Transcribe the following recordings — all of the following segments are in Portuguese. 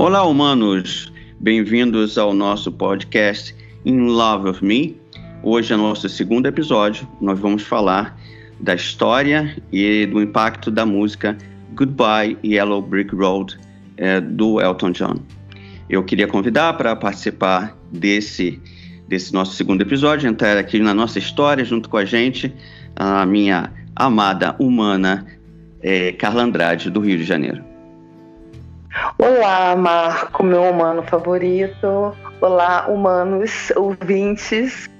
Olá, humanos! Bem-vindos ao nosso podcast In Love of Me. Hoje é nosso segundo episódio. Nós vamos falar da história e do impacto da música Goodbye Yellow Brick Road é, do Elton John. Eu queria convidar para participar desse, desse nosso segundo episódio, entrar aqui na nossa história junto com a gente, a minha amada humana é, Carla Andrade, do Rio de Janeiro. Olá, Marco, meu humano favorito. Olá, humanos ouvintes.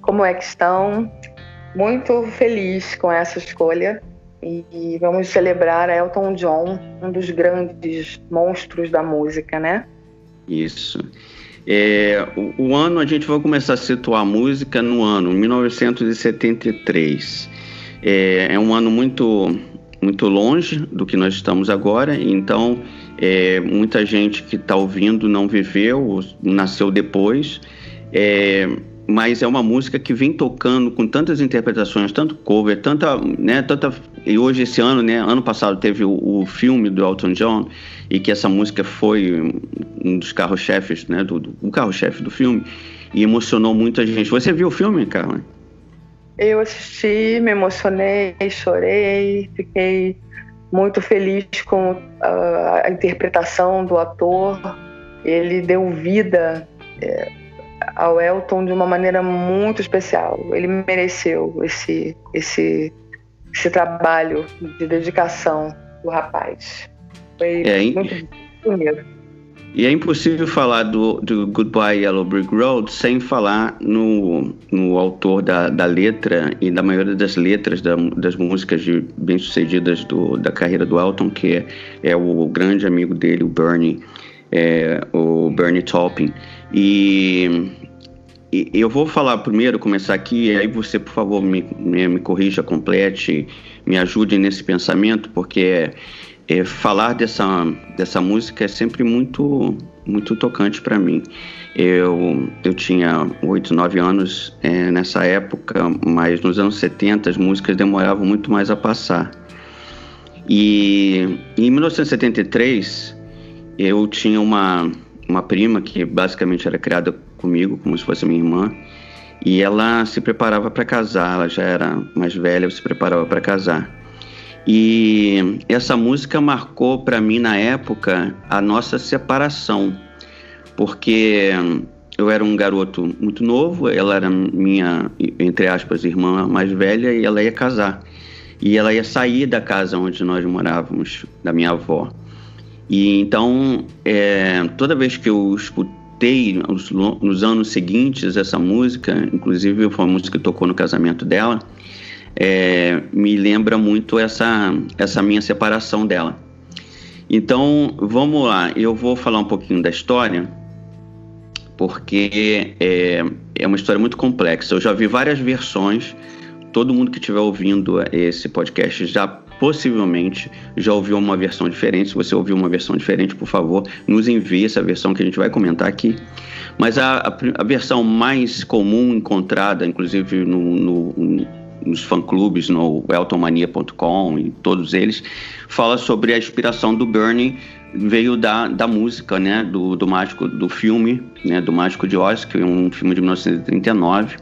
Como é que estão? Muito feliz com essa escolha e vamos celebrar Elton John, um dos grandes monstros da música, né? Isso. É, o, o, ano, a gente vai começar a situar a música no ano 1973. É, é um ano muito, muito longe do que nós estamos agora, então é, muita gente que está ouvindo não viveu, nasceu depois, é, mas é uma música que vem tocando com tantas interpretações, tanto cover, tanta, né, tanta e hoje esse ano, né, ano passado teve o, o filme do Elton John e que essa música foi um dos carros-chefes, né, do, do um carro-chefe do filme e emocionou muita gente. Você viu o filme, Carla? Eu assisti, me emocionei, chorei, fiquei muito feliz com a, a interpretação do ator. Ele deu vida é, ao Elton de uma maneira muito especial. Ele mereceu esse, esse, esse trabalho de dedicação do rapaz. Foi é, muito bonito. E é impossível falar do, do Goodbye Yellow Brick Road sem falar no, no autor da, da letra e da maioria das letras da, das músicas bem-sucedidas da carreira do Elton, que é, é, o grande amigo dele, o Bernie, é, o Bernie Taupin. E, e, eu vou falar primeiro, começar aqui, e aí você, por favor, me, me, me corrija, complete, me ajude nesse pensamento, porque... É, é, falar dessa, dessa música é sempre muito, muito tocante para mim. Eu, eu tinha 8, 9 anos é, nessa época, mas nos anos 70 as músicas demoravam muito mais a passar. E em 1973 eu tinha uma, uma prima que basicamente era criada comigo, como se fosse minha irmã, e ela se preparava para casar, ela já era mais velha, se preparava para casar. E essa música marcou para mim na época a nossa separação, porque eu era um garoto muito novo, ela era minha, entre aspas, irmã mais velha e ela ia casar. E ela ia sair da casa onde nós morávamos, da minha avó. E então, é, toda vez que eu escutei nos, nos anos seguintes essa música, inclusive foi uma música que tocou no casamento dela, é, me lembra muito essa, essa minha separação dela. Então, vamos lá, eu vou falar um pouquinho da história, porque é, é uma história muito complexa. Eu já vi várias versões, todo mundo que estiver ouvindo esse podcast já possivelmente já ouviu uma versão diferente. Se você ouviu uma versão diferente, por favor, nos envie essa versão que a gente vai comentar aqui. Mas a, a, a versão mais comum encontrada, inclusive no, no nos fã-clubes, no eltonmania.com e todos eles, fala sobre a inspiração do Bernie veio da, da música, né, do, do mágico, do filme, né, do Mágico de Oz, que é um filme de 1939,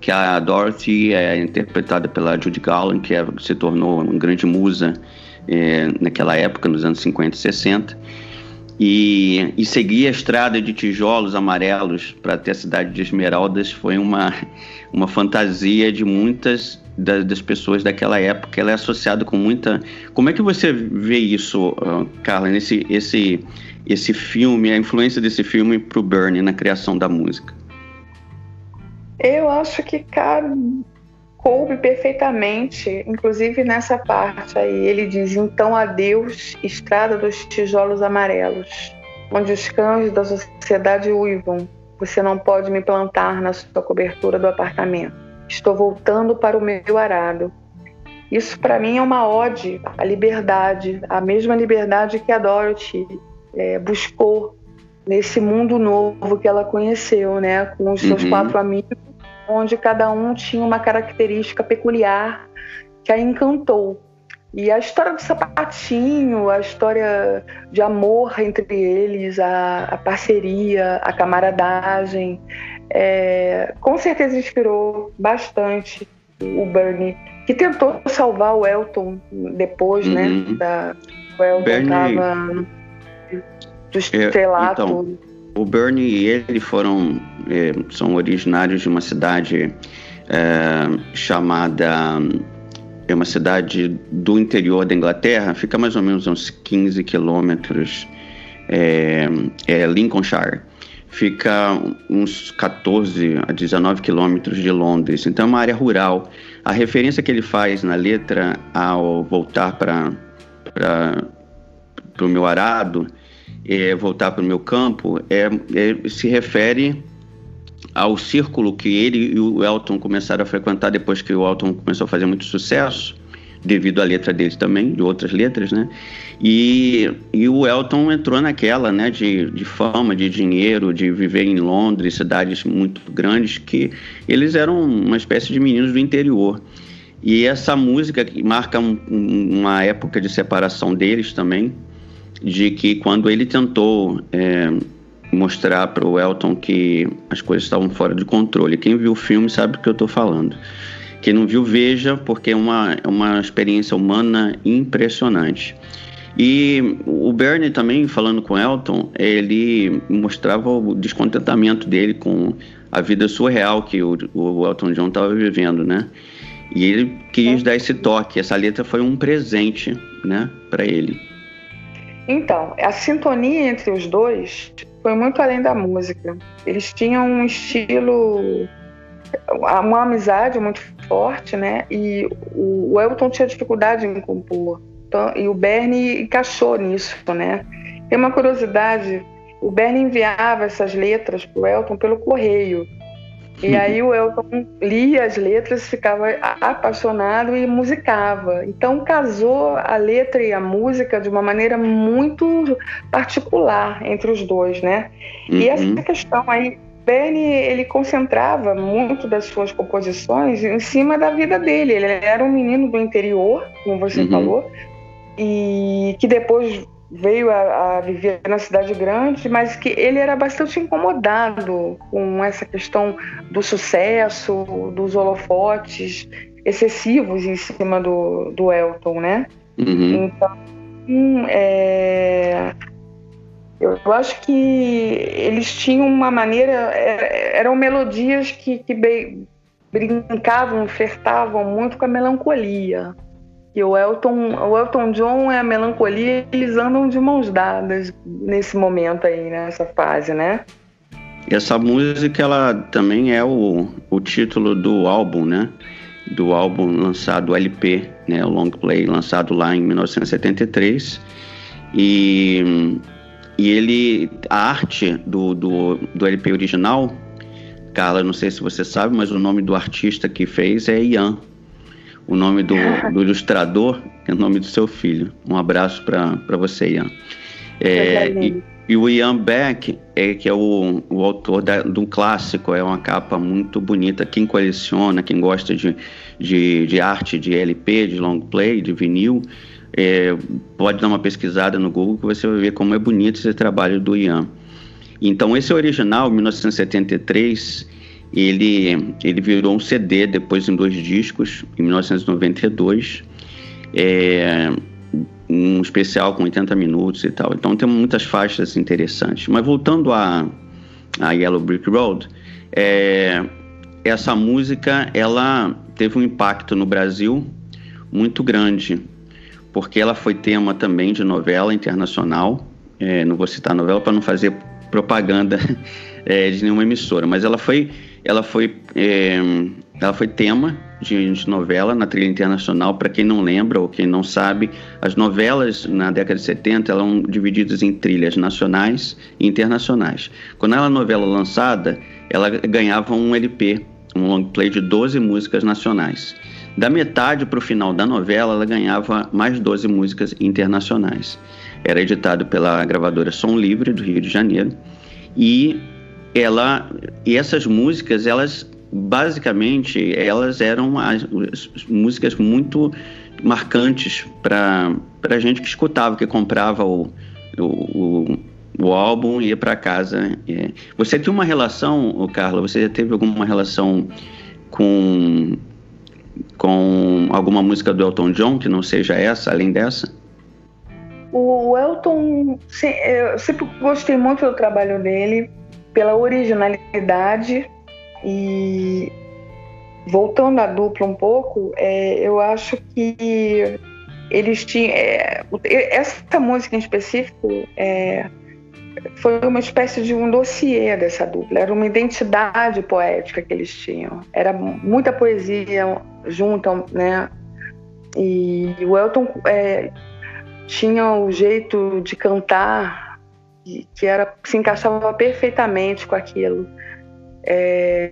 que a Dorothy é interpretada pela Judy Garland, que é, se tornou uma grande musa é, naquela época, nos anos 50 e 60, e, e seguir a estrada de tijolos amarelos para até a cidade de Esmeraldas foi uma, uma fantasia de muitas das, das, pessoas daquela época. Ela é associada com muita. Como é que você vê isso, uh, Carla, nesse esse, esse filme, a influência desse filme para o Bernie na criação da música? Eu acho que cabe, coube perfeitamente, inclusive nessa parte aí. Ele diz: Então adeus, estrada dos tijolos amarelos, onde os cães da sociedade uivam. Você não pode me plantar na sua cobertura do apartamento. Estou voltando para o meu arado. Isso para mim é uma ode à liberdade, a mesma liberdade que a Dorothy é, buscou nesse mundo novo que ela conheceu, né, com os seus uhum. quatro amigos onde cada um tinha uma característica peculiar que a encantou. E a história do sapatinho, a história de amor entre eles, a, a parceria, a camaradagem, é, com certeza inspirou bastante o Bernie, que tentou salvar o Elton depois, né, uhum. né? Da, o Elton estava do estrelato. É, então, o Bernie e ele foram é, são originários de uma cidade é, chamada é uma cidade do interior da Inglaterra, fica mais ou menos uns 15 quilômetros, é, é Lincolnshire. Fica uns 14 a 19 quilômetros de Londres, então é uma área rural. A referência que ele faz na letra ao voltar para o meu arado, é, voltar para o meu campo, é, é, se refere ao círculo que ele e o Elton começaram a frequentar depois que o Elton começou a fazer muito sucesso, devido à letra dele também, de outras letras, né? E, e o Elton entrou naquela, né, de, de fama, de dinheiro, de viver em Londres, cidades muito grandes, que eles eram uma espécie de meninos do interior. E essa música que marca um, uma época de separação deles também, de que quando ele tentou é, mostrar para o Elton que as coisas estavam fora de controle. Quem viu o filme sabe do que eu estou falando. Quem não viu, veja, porque é uma, é uma experiência humana impressionante. E o Bernie também, falando com o Elton, ele mostrava o descontentamento dele com a vida surreal que o, o Elton John estava vivendo, né? E ele quis é. dar esse toque. Essa letra foi um presente, né, para ele. Então, a sintonia entre os dois foi muito além da música. Eles tinham um estilo, uma amizade muito forte, né? E o Elton tinha dificuldade em compor. Então, e o Bernie encaixou nisso, né? Tem uma curiosidade: o Bernie enviava essas letras para o Elton pelo correio. E aí o Elton lia as letras, ficava apaixonado e musicava. Então casou a letra e a música de uma maneira muito particular entre os dois, né? Uhum. E essa questão aí, Benny, ele concentrava muito das suas composições em cima da vida dele. Ele era um menino do interior, como você uhum. falou, e que depois veio a, a, viver na cidade grande, mas que ele era bastante incomodado com essa questão do sucesso, dos holofotes excessivos em cima do, do Elton, né? Uhum. Então, é, eu acho que eles tinham uma maneira, eram melodias que, que brincavam, flertavam muito com a melancolia. E o Elton, o Elton John é a melancolia, eles andam de mãos dadas nesse momento aí, nessa fase, né? Essa música, ela também é o, o título do álbum, né? Do álbum lançado, LP, né? O long play, lançado lá em 1973. E, e ele, a arte do, do, do LP original, Carla, não sei se você sabe, mas o nome do artista que fez é Ian, o nome do, do ilustrador é o nome do seu filho. Um abraço para você, Ian. É, e, e, o Ian Beck, é, que é o, o autor da, do clássico, é uma capa muito bonita. Quem coleciona, quem gosta de, de, de arte de LP, de long play, de vinil, é, pode dar uma pesquisada no Google que você vai ver como é bonito esse trabalho do Ian. Então, esse original, 1973, ele, ele virou um CD depois em dois discos, em 1992. É, um especial com 80 minutos e tal. Então tem muitas faixas interessantes. Mas voltando a, a Yellow Brick Road, é, essa música ela teve um impacto no Brasil muito grande, porque ela foi tema também de novela internacional. É, não vou citar a novela para não fazer propaganda é, de nenhuma emissora, mas ela foi ela foi, é, ela foi tema de, de, novela na trilha internacional. Para quem não lembra ou quem não sabe, as novelas na década de 70 eram divididas em trilhas nacionais e internacionais. Quando ela novela lançada, ela ganhava um LP, um long play de 12 músicas nacionais. Da metade para o final da novela, ela ganhava mais 12 músicas internacionais. Era editado pela gravadora Som Livre, do Rio de Janeiro, e ela e essas músicas elas basicamente elas eram as, as músicas muito marcantes para a gente que escutava, que comprava o, o, o, álbum e ia para casa. Você tinha uma relação, Carla? Você já teve alguma relação com com alguma música do Elton John que não seja essa, além dessa? O Elton, eu sempre gostei muito do trabalho dele, pela originalidade e voltando à dupla um pouco, é, eu acho que eles tinham. É, essa música em específico é, foi uma espécie de um dossiê dessa dupla, era uma identidade poética que eles tinham. Era muita poesia junta, né? E o Elton é, tinha o jeito de cantar que era se encaixava perfeitamente com aquilo. É,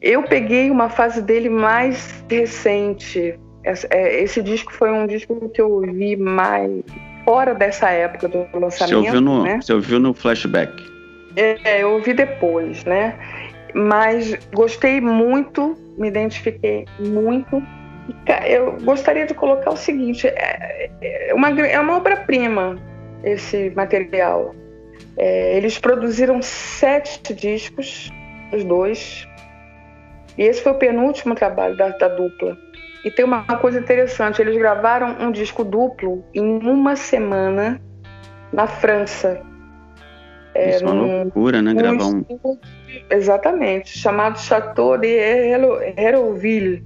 eu peguei uma fase dele mais recente. É, esse disco foi um disco que eu ouvi mais fora dessa época do lançamento. Você ouviu no, né? você ouviu no flashback? É, eu ouvi depois, né? Mas gostei muito, me identifiquei muito. Eu gostaria de colocar o seguinte: é, é uma, é uma obra-prima esse material. É, eles produziram sete discos, os dois, e esse foi o penúltimo trabalho da, da dupla. E tem uma coisa interessante: eles gravaram um disco duplo em uma semana na França. É, Isso é uma loucura, né? Gravar um. Exatamente, chamado Chateau de Hérouville.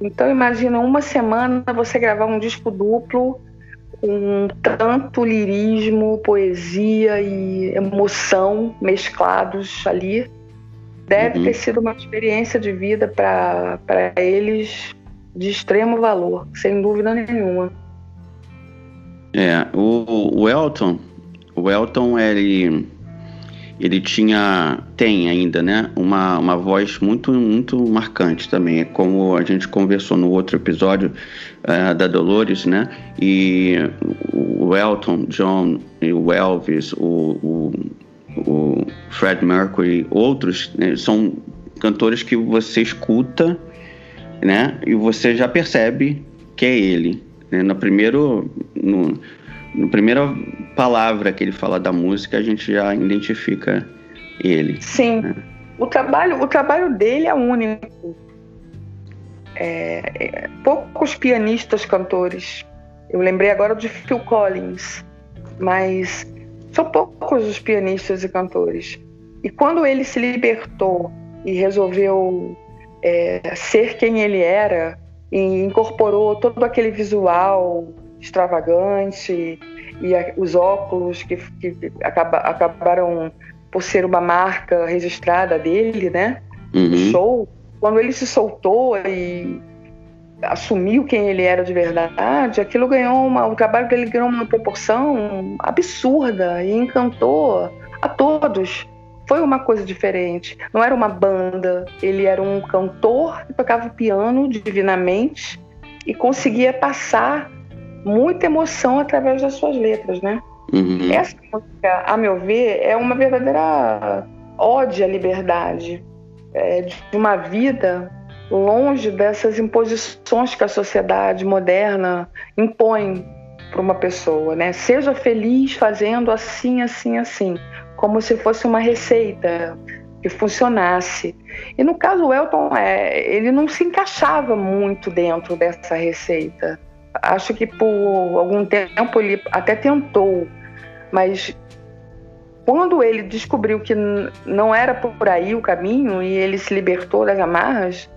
Então, imagina uma semana você gravar um disco duplo com tanto lirismo, poesia e emoção mesclados ali. Deve uhum. ter sido uma experiência de vida para eles de extremo valor, sem dúvida nenhuma. É, o, o Elton, o Elton, ele, ele tinha, tem ainda, né, uma, uma voz muito, muito marcante também, como a gente conversou no outro episódio uh, da Dolores, né, e o Elton John, o Elvis, o, o o Fred Mercury, outros, né, são cantores que você escuta, né, e você já percebe que é ele. Né? No primeiro, no, no primeira palavra que ele fala da música, a gente já identifica ele. Sim. Né? O trabalho, o trabalho dele é único. É, é, poucos pianistas cantores. Eu lembrei agora de Phil Collins, mas são poucos os pianistas e cantores. E quando ele se libertou e resolveu é, ser quem ele era, e incorporou todo aquele visual extravagante e a, os óculos que, que acaba, acabaram por ser uma marca registrada dele, né? Uhum. Show. Quando ele se soltou e assumiu quem ele era de verdade, aquilo ganhou uma, o trabalho dele ganhou uma proporção absurda e encantou a todos. Foi uma coisa diferente. Não era uma banda, ele era um cantor que tocava piano divinamente e conseguia passar muita emoção através das suas letras, né? Uhum. Essa música, a meu ver, é uma verdadeira ode à liberdade, é, de uma vida longe dessas imposições que a sociedade moderna impõe para uma pessoa, né? Seja feliz fazendo assim, assim, assim, como se fosse uma receita que funcionasse. E no caso o Elton, é, ele não se encaixava muito dentro dessa receita. Acho que por algum tempo ele até tentou, mas quando ele descobriu que não era por aí o caminho e ele se libertou das amarras,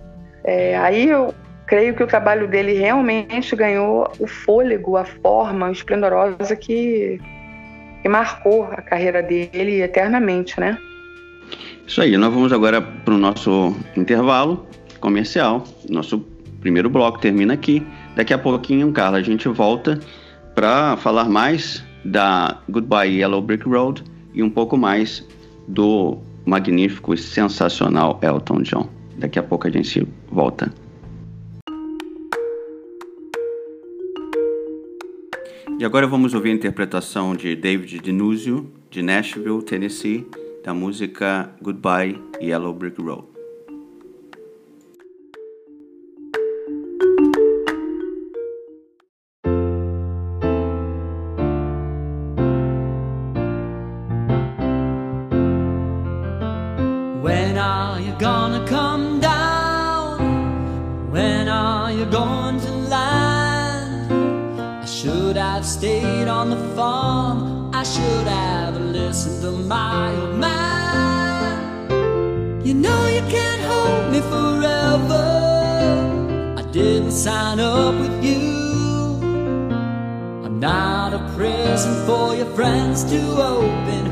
é, aí eu creio que o trabalho dele realmente ganhou o fôlego, a forma esplendorosa que, que marcou a carreira dele eternamente, né? Isso aí, nós vamos agora para o nosso intervalo comercial. Nosso primeiro bloco termina aqui. Daqui a pouquinho, Carla, a gente volta para falar mais da Goodbye Yellow Brick Road e um pouco mais do magnífico e sensacional Elton John. Daqui a pouco a gente volta. E agora vamos ouvir a interpretação de David Denuzio, de Nashville, Tennessee, da música Goodbye Yellow Brick Road. Are you gonna come down? When are you going to land? I should have stayed on the farm. I should have listened to my old man. You know you can't hold me forever. I didn't sign up with you. I'm not a prison for your friends to open.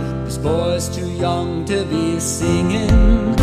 Boy's too young to be singing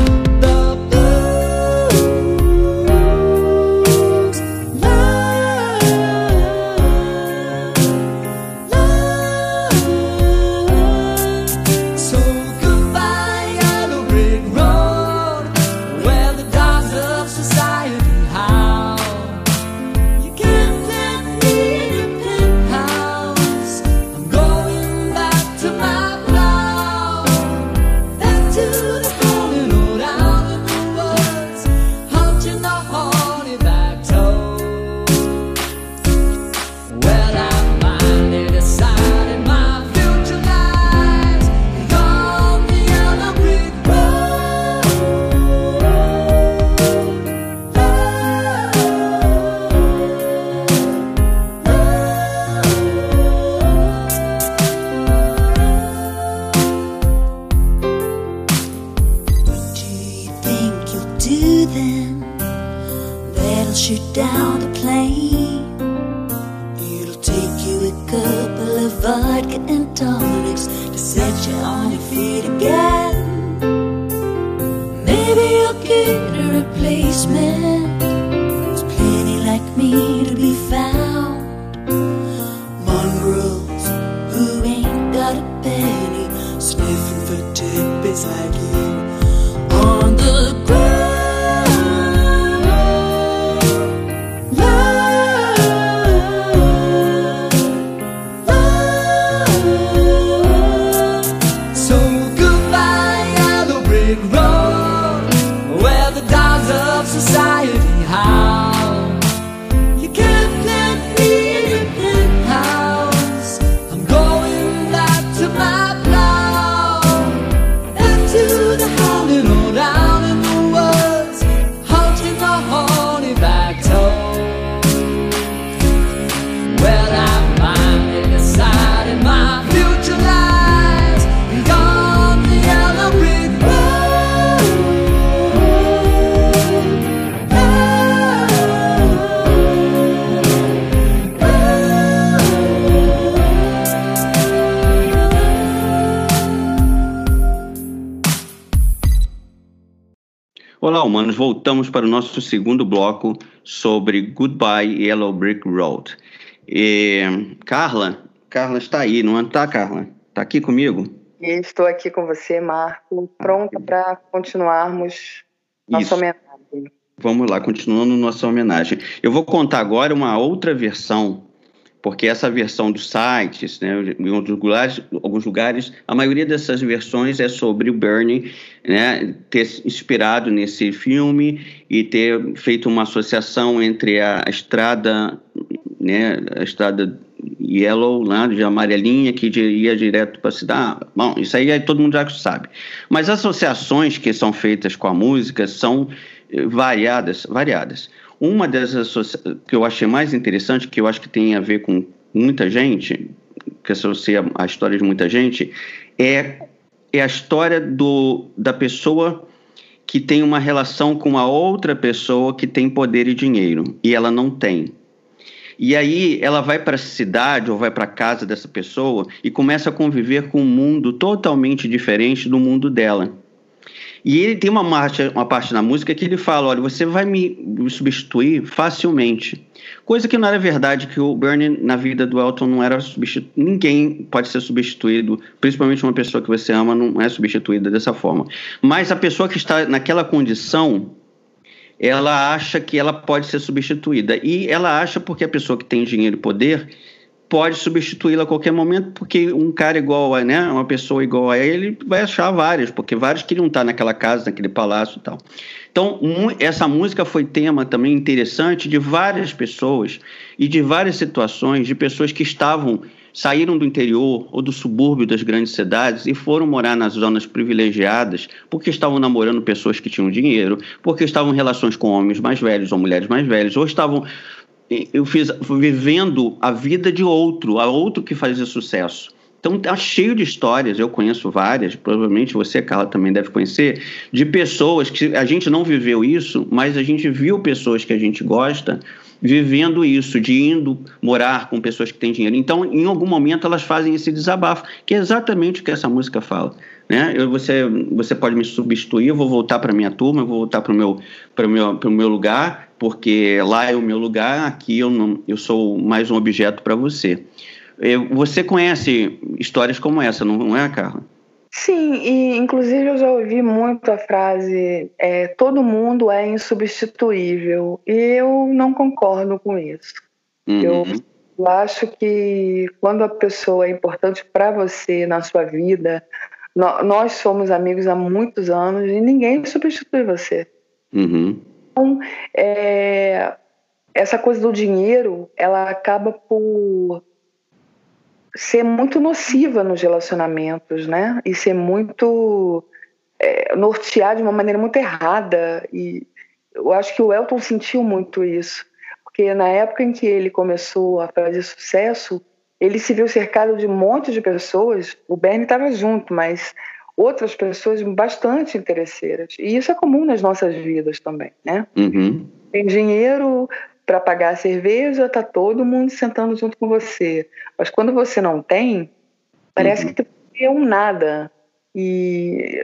Voltamos para o nosso segundo bloco sobre Goodbye Yellow Brick Road. E, Carla, Carla está aí, não está, Carla? Está aqui comigo? E estou aqui com você, Marco, pronta para continuarmos nossa Isso. homenagem. Vamos lá, continuando nossa homenagem. Eu vou contar agora uma outra versão, porque essa versão dos sites, né, em outros lugares, alguns lugares, a maioria dessas versões é sobre o Bernie, né, ter inspirado nesse filme e ter feito uma associação entre a estrada, né, a estrada Yellow, lá de amarelinha, que ia direto para a cidade. Bom, isso aí é- todo mundo já sabe. Mas as associações que são feitas com a música são eh, variadas, variadas. Uma das que eu achei mais interessante, que eu acho que tem a ver com muita gente, que associa a história de muita gente, é, é a história do, da pessoa que tem uma relação com uma outra pessoa que tem poder e dinheiro, e ela não tem. E aí ela vai para a cidade ou vai para a casa dessa pessoa e começa a conviver com um mundo totalmente diferente do mundo dela. E ele tem uma, marcha, uma parte na música que ele fala: olha, você vai me substituir facilmente. Coisa que não era verdade, que o Bernie, na vida do Elton, não era substituído. Ninguém pode ser substituído, principalmente uma pessoa que você ama, não é substituída dessa forma. Mas a pessoa que está naquela condição, ela acha que ela pode ser substituída. E ela acha porque a pessoa que tem dinheiro e poder pode substituí-la a qualquer momento, porque um cara igual a, né, uma pessoa igual a ele vai achar vários, porque vários queriam estar naquela casa, naquele palácio e tal. Então, essa música foi tema também interessante de várias pessoas e de várias situações de pessoas que estavam saíram do interior ou do subúrbio das grandes cidades e foram morar nas zonas privilegiadas porque estavam namorando pessoas que tinham dinheiro, porque estavam em relações com homens mais velhos ou mulheres mais velhas, ou estavam eu fiz vivendo a vida de outro, a outro que fazia sucesso. Então tá cheio de histórias, eu conheço várias, provavelmente você, Carla, também deve conhecer, de pessoas que a gente não viveu isso, mas a gente viu pessoas que a gente gosta vivendo isso, de indo morar com pessoas que têm dinheiro. Então, em algum momento, elas fazem esse desabafo, que é exatamente o que essa música fala. Né? Eu, você, você pode me substituir, eu vou voltar para minha turma, eu vou voltar para o meu, meu, meu lugar, porque lá é o meu lugar, aqui eu, não, eu sou mais um objeto para você. Você conhece histórias como essa, não é, Carla? Sim, e inclusive eu já ouvi muito a frase é, todo mundo é insubstituível. E eu não concordo com isso. Uhum. Eu, acho que quando a pessoa é importante para você na sua vida, nós somos amigos há muitos anos e ninguém substitui você. Uhum. Então, é, essa coisa do dinheiro, ela acaba por ser muito nociva nos relacionamentos, né? E ser muito é, nortear de uma maneira muito errada. E eu acho que o Elton sentiu muito isso, porque na época em que ele começou a fazer sucesso, ele se viu cercado de um monte de pessoas. O Bernie estava junto, mas outras pessoas bastante interesseiras. E isso é comum nas nossas vidas também, né? Uhum. Tem dinheiro, para pagar a cerveja, tá todo mundo sentando junto com você. Mas quando você não tem, parece uhum. que é um nada. E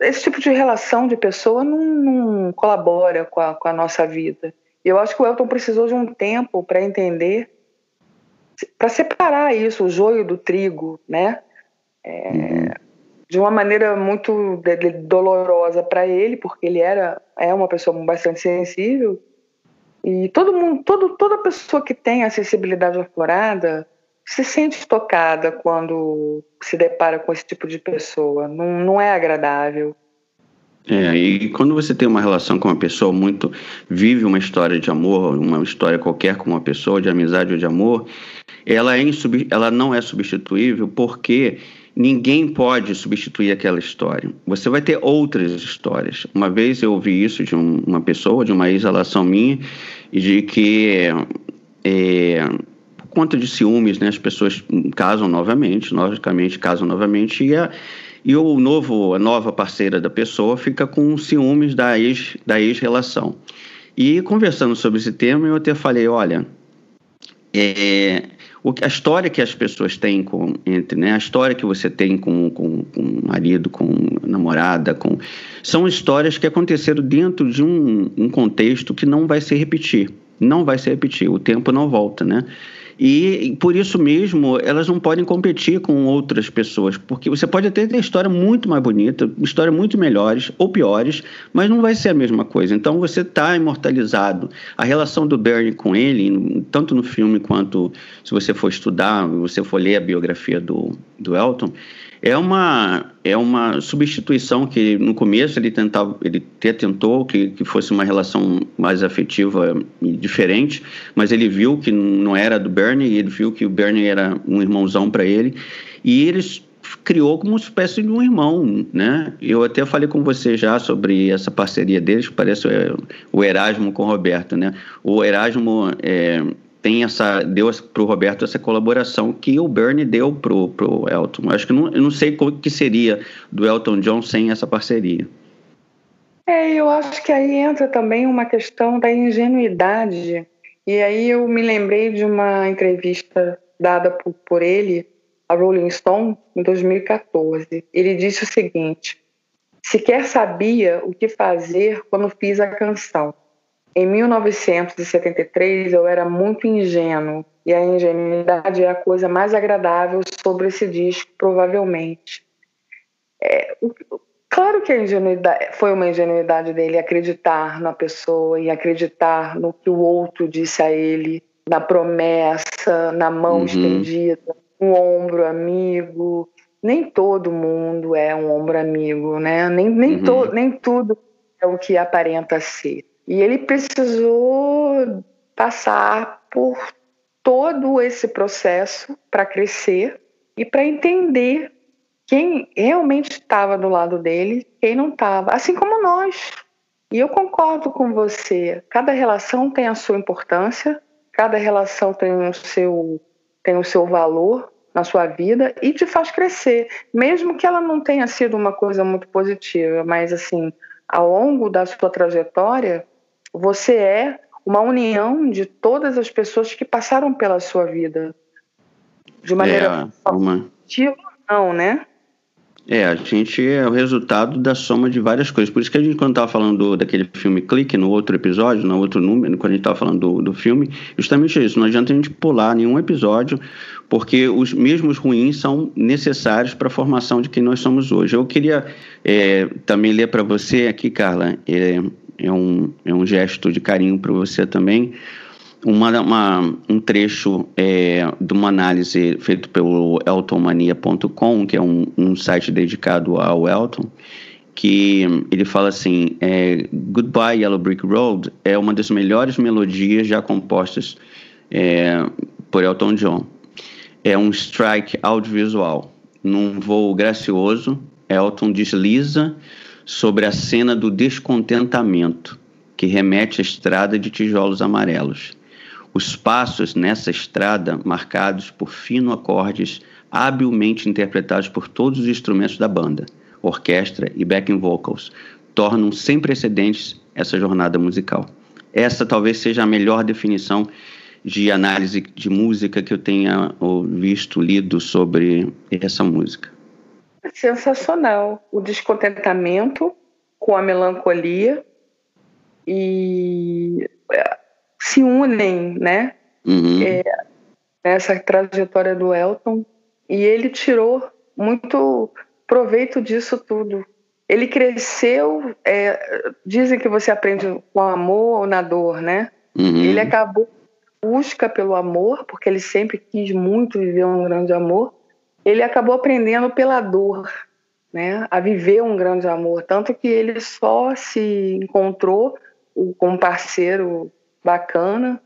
esse tipo de relação de pessoa não, não colabora com a, com a, nossa vida. E eu acho que o Elton precisou de um tempo para entender, para separar isso, o joio do trigo, né? É, uhum. De uma maneira muito dolorosa para ele, porque ele era é uma pessoa bastante sensível e todo mundo, todo, toda pessoa que tem acessibilidade aflorada se sente tocada quando se depara com esse tipo de pessoa. Não, não é agradável. É, e quando você tem uma relação com uma pessoa muito. vive uma história de amor, uma história qualquer com uma pessoa, de amizade ou de amor, ela, é insub, ela não é substituível porque ninguém pode substituir aquela história. Você vai ter outras histórias. Uma vez eu ouvi isso de um, uma pessoa, de uma ex-relação minha, de que é, por conta de ciúmes, né, as pessoas casam novamente, logicamente casam novamente, e a, e o novo, a nova parceira da pessoa fica com ciúmes da ex da ex-relação. E conversando sobre esse tema, eu até falei, olha, é, o, a história que as pessoas têm com entre né a história que você tem com, com, com marido com namorada com são histórias que aconteceram dentro de um, um contexto que não vai se repetir. Não vai se repetir. O tempo não volta né e por isso mesmo elas não podem competir com outras pessoas, porque você pode até ter história muito mais bonita, história muito melhores ou piores, mas não vai ser a mesma coisa. Então você está imortalizado. A relação do Bernie com ele, tanto no filme quanto se você for estudar, você for ler a biografia do, do Elton, é uma, é uma substituição que no começo ele tentava, ele até tentou que, que fosse uma relação mais afetiva e diferente, mas ele viu que não era do Bernie, e ele viu que o Bernie era um irmãozão para ele, e eles criou como uma espécie de um irmão, né? Eu até falei com você já sobre essa parceria deles, parece o Erasmo com o Roberto, né? O Erasmo é, tem essa deu para o Roberto essa colaboração que o Bernie deu pro pro Elton. Acho que não, eu não sei como que seria do Elton John sem essa parceria. É, eu acho que aí entra também uma questão da ingenuidade. E aí eu me lembrei de uma entrevista dada por, por ele a Rolling Stone em 2014. Ele disse o seguinte: sequer sabia o que fazer quando fiz a canção. Em 1973 eu era muito ingênuo e a ingenuidade é a coisa mais agradável sobre esse disco, provavelmente. É, claro que a ingenuidade foi uma ingenuidade dele acreditar na pessoa e acreditar no que o outro disse a ele, na promessa, na mão uhum. estendida, um ombro amigo. Nem todo mundo é um ombro amigo, né? Nem, nem, uhum. to, nem tudo é o que aparenta ser. E ele precisou passar por todo esse processo para crescer e para entender quem realmente estava do lado dele, quem não estava, assim como nós. E eu concordo com você. Cada relação tem a sua importância, cada relação tem o seu tem o seu valor na sua vida e te faz crescer, mesmo que ela não tenha sido uma coisa muito positiva, mas assim, ao longo da sua trajetória, você é uma união de todas as pessoas que passaram pela sua vida. De maneira É, uma, positiva não, né? É, a gente é o resultado da soma de várias coisas. Por isso que a gente, quando estava falando do- daquele filme Clique, no outro episódio, no outro número, quando a gente estava falando do, do filme, justamente isso. Não adianta a gente pular nenhum episódio, porque os mesmos ruins são necessários para a formação de quem nós somos hoje. Eu queria é, também ler para você aqui, Carla, é, é, um, é um gesto de carinho para você também uma, uma- um trecho é, de uma análise feita pelo eltonmania.com, que é um, um site dedicado ao Elton, que ele fala assim: é, Goodbye Yellow Brick Road é uma das melhores melodias já compostas é, por Elton John. É um strike audiovisual. Num voo gracioso, Elton desliza sobre a cena do descontentamento, que remete à estrada de tijolos amarelos. Os passos nessa estrada, marcados por fino acordes, habilmente interpretados por todos os instrumentos da banda, orquestra e backing vocals, tornam sem precedentes essa jornada musical. Essa talvez seja a melhor definição de análise de música que eu tenha visto, lido sobre essa música. Sensacional. O descontentamento com a melancolia e é, se unem, né? Uhum. nessa trajetória do Elton e ele tirou muito proveito disso tudo. Ele cresceu, é, dizem que você aprende com amor ou na dor, né? Uhum. Ele acabou busca pelo amor, porque ele sempre quis muito viver um grande amor. Ele acabou aprendendo pela dor, né? A viver um grande amor, tanto que ele só se encontrou com um parceiro bacana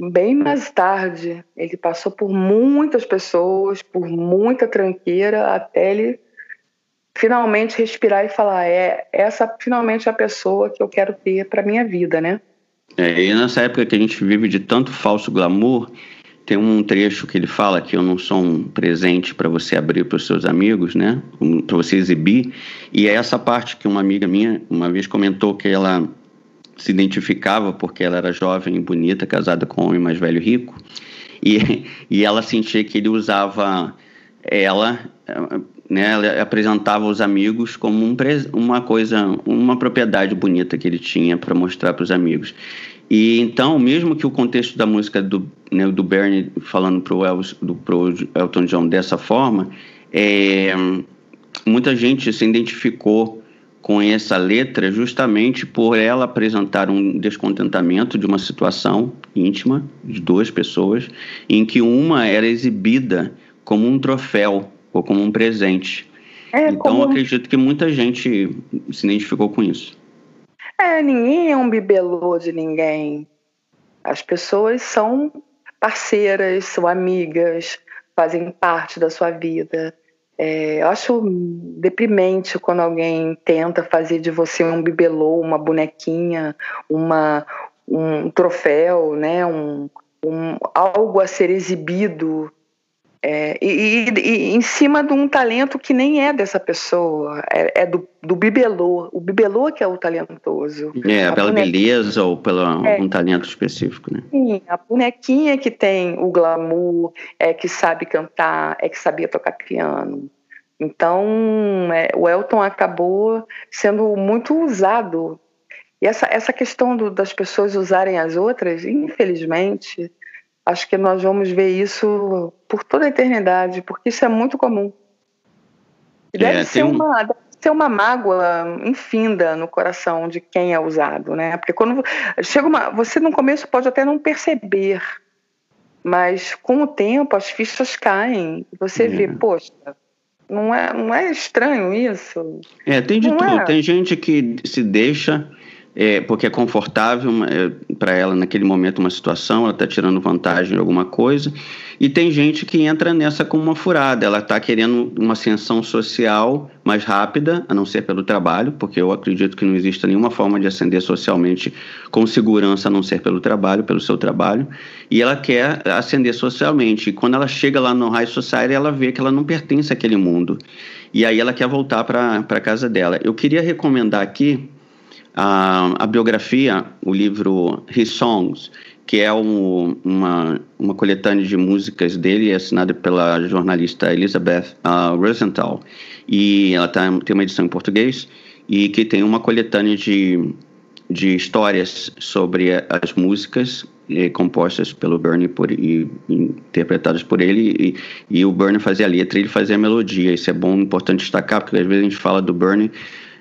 bem mais tarde. Ele passou por muitas pessoas, por muita tranqueira, até ele finalmente respirar e falar: é essa finalmente é a pessoa que eu quero ter para minha vida, né? É, e nessa época que a gente vive de tanto falso glamour, tem um trecho que ele fala que eu não sou um presente para você abrir para os seus amigos, né? Para você exibir. E é essa parte que uma amiga minha uma vez comentou que ela se identificava porque ela era jovem bonita, casada com um homem mais velho rico. E, e ela sentia que ele usava ela, né, ela apresentava os amigos como um, uma coisa, uma propriedade bonita que ele tinha para mostrar para os amigos. E então, mesmo que o contexto da música do, né, do Bernie falando pro, Elvis, do, pro Elton John dessa forma, é, muita gente se identificou com essa letra justamente por ela apresentar um descontentamento de uma situação íntima de duas pessoas, em que uma era exibida como um troféu ou como um presente. É então, como acredito que muita gente se identificou com isso. é, ninguém é um bibelô de ninguém. As pessoas são parceiras, são amigas, fazem parte da sua vida. É, eu acho deprimente quando alguém tenta fazer de você um bibelô, uma bonequinha, uma, um troféu, né? um, um, algo a ser exibido. É, e, e- e em cima de um talento que nem é dessa pessoa, é, é do, do bibelô. O bibelô que é o talentoso. É, A pela bonequinha- beleza ou pelo É. algum talento específico, né? Sim, a bonequinha que tem o glamour, é que sabe cantar, é que sabia tocar piano. Então, é, o Elton acabou sendo muito usado. E essa, essa questão do- das pessoas usarem as outras, infelizmente, acho que nós vamos ver isso por toda a eternidade, porque isso é muito comum. E É, deve, tem ser um- uma, deve ser uma mágoa infinda no coração de quem é usado, né? Porque quando chega uma, você no começo pode até não perceber, mas com o tempo as fichas caem. e Você vê, É. poxa, não é, não é estranho isso? É, tem de Não tudo. é? Tem gente que se deixa é, porque é confortável é, para ela naquele momento uma situação, ela está tirando vantagem de alguma coisa. E tem gente que entra nessa com uma furada, ela está querendo uma ascensão social mais rápida, a não ser pelo trabalho, porque eu acredito que não exista nenhuma forma de ascender socialmente com segurança a não ser pelo trabalho, pelo seu trabalho. E ela quer ascender socialmente. E quando ela chega lá no High Society, ela vê que ela não pertence àquele mundo. E aí ela quer voltar para a casa dela. Eu queria recomendar aqui a, a biografia, o livro His Songs, que é um, uma, uma coletânea de músicas dele, assinada pela jornalista Elizabeth uh, Rosenthal. E ela tá, tem uma edição em português e que tem uma coletânea de, de histórias sobre as músicas eh, compostas pelo Bernie por, e interpretadas por ele e, e o Bernie fazia a letra ele fazia a melodia. Isso é bom, importante destacar, porque às vezes a gente fala do Bernie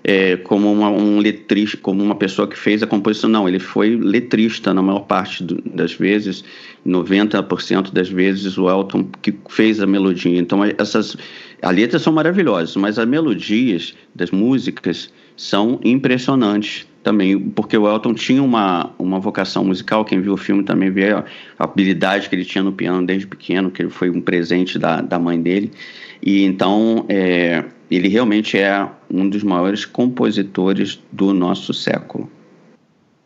é, como uma, um letrista, como uma pessoa que fez a composição. Não, ele foi letrista na maior parte do, das vezes, 90% das vezes o Elton que fez a melodia. Então essas as letras são maravilhosas, mas as melodias das músicas são impressionantes também, porque o Elton tinha uma, uma vocação musical, quem viu o filme também vê a, a habilidade que ele tinha no piano desde pequeno, que ele foi um presente da, da mãe dele, e então é, ele realmente é um dos maiores compositores do nosso século.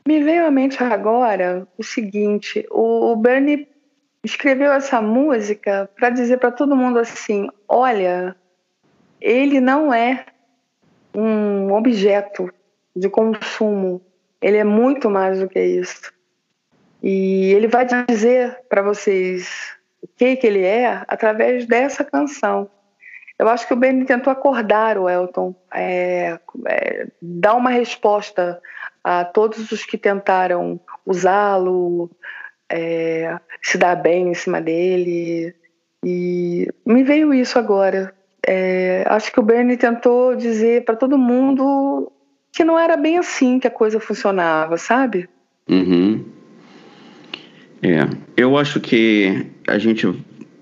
Me veio à mente agora o seguinte: o Bernie escreveu essa música para dizer para todo mundo assim: olha, ele não é um objeto de consumo, ele é muito mais do que isso. E ele vai dizer para vocês o que, que ele é através dessa canção. Eu acho que o Benny tentou acordar o Elton, é, é, dar uma resposta a todos os que tentaram usá-lo, é, se dar bem em cima dele. E me veio isso agora. É, acho que o Bernie tentou dizer para todo mundo que não era bem assim que a coisa funcionava, sabe? Uhum. É, eu acho que a gente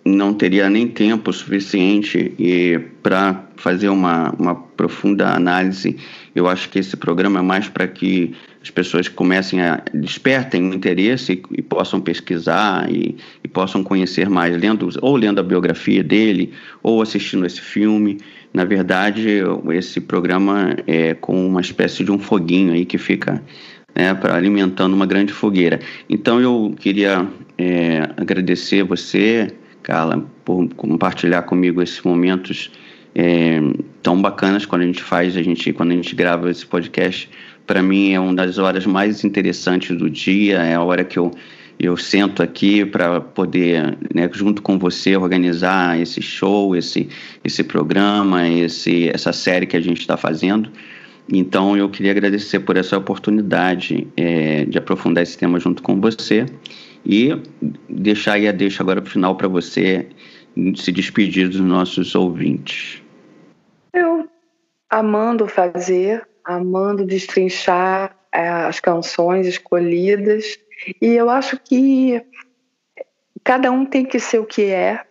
não teria nem tempo suficiente para fazer uma, uma profunda análise. Eu acho que esse programa é mais para que as pessoas comecem a despertem o interesse e, e possam pesquisar e, e, possam conhecer mais, lendo ou lendo a biografia dele ou assistindo esse filme. Na verdade, esse programa é com uma espécie de um foguinho aí que fica né, para alimentando uma grande fogueira. Então eu queria é, agradecer você Carla, por compartilhar comigo esses momentos é, tão bacanas quando a gente faz, a gente, quando a gente grava esse podcast. Para mim é uma das horas mais interessantes do dia, é a hora que eu, eu sento aqui para poder, né, junto com você, organizar esse show, esse, esse programa, esse, essa série que a gente está fazendo. Então eu queria agradecer por essa oportunidade é, de aprofundar esse tema junto com você e deixar aí a deixa agora para o final para você se despedir dos nossos ouvintes. Eu amando fazer, amando destrinchar é, as canções escolhidas, e eu acho que cada um tem que ser o que é,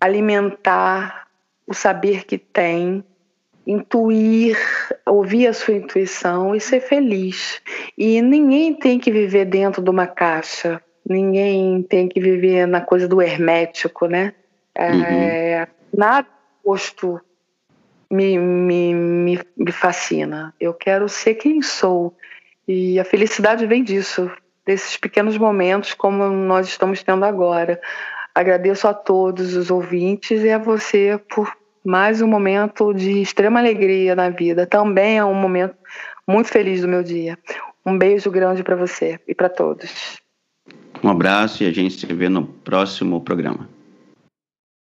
alimentar o saber que tem, intuir, ouvir a sua intuição e ser feliz. E ninguém tem que viver dentro de uma caixa. Ninguém tem que viver na coisa do hermético, né? É, uhum. Nada posto me, me, me, me fascina. Eu quero ser quem sou. E a felicidade vem disso, desses pequenos momentos como nós estamos tendo agora. Agradeço a todos os ouvintes e a você por mais um momento de extrema alegria na vida. Também é um momento muito feliz do meu dia. Um beijo grande para você e para todos. Um abraço e a gente se vê no próximo programa.